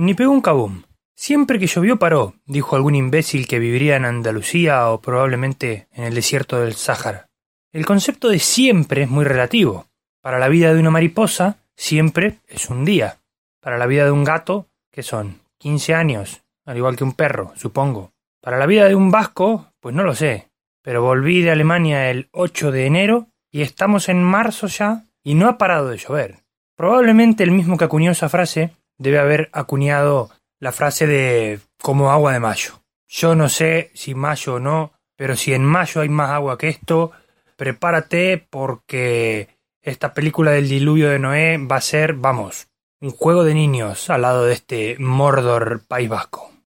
Ni pegó un cabum. Siempre que llovió paró, dijo algún imbécil que viviría en Andalucía o probablemente en el desierto del Sáhara. El concepto de siempre es muy relativo. Para la vida de una mariposa, siempre es un día. Para la vida de un gato, ¿qué son? 15 años, al igual que un perro, supongo. Para la vida de un vasco, pues no lo sé. Pero volví de Alemania el 8 de enero y estamos en marzo ya y no ha parado de llover. Probablemente el mismo que acuñó esa frase debe haber acuñado la frase de como agua de mayo. Yo no sé si mayo o no, pero si en mayo hay más agua que esto, prepárate porque esta película del diluvio de Noé va a ser, vamos, un juego de niños al lado de este Mordor País Vasco.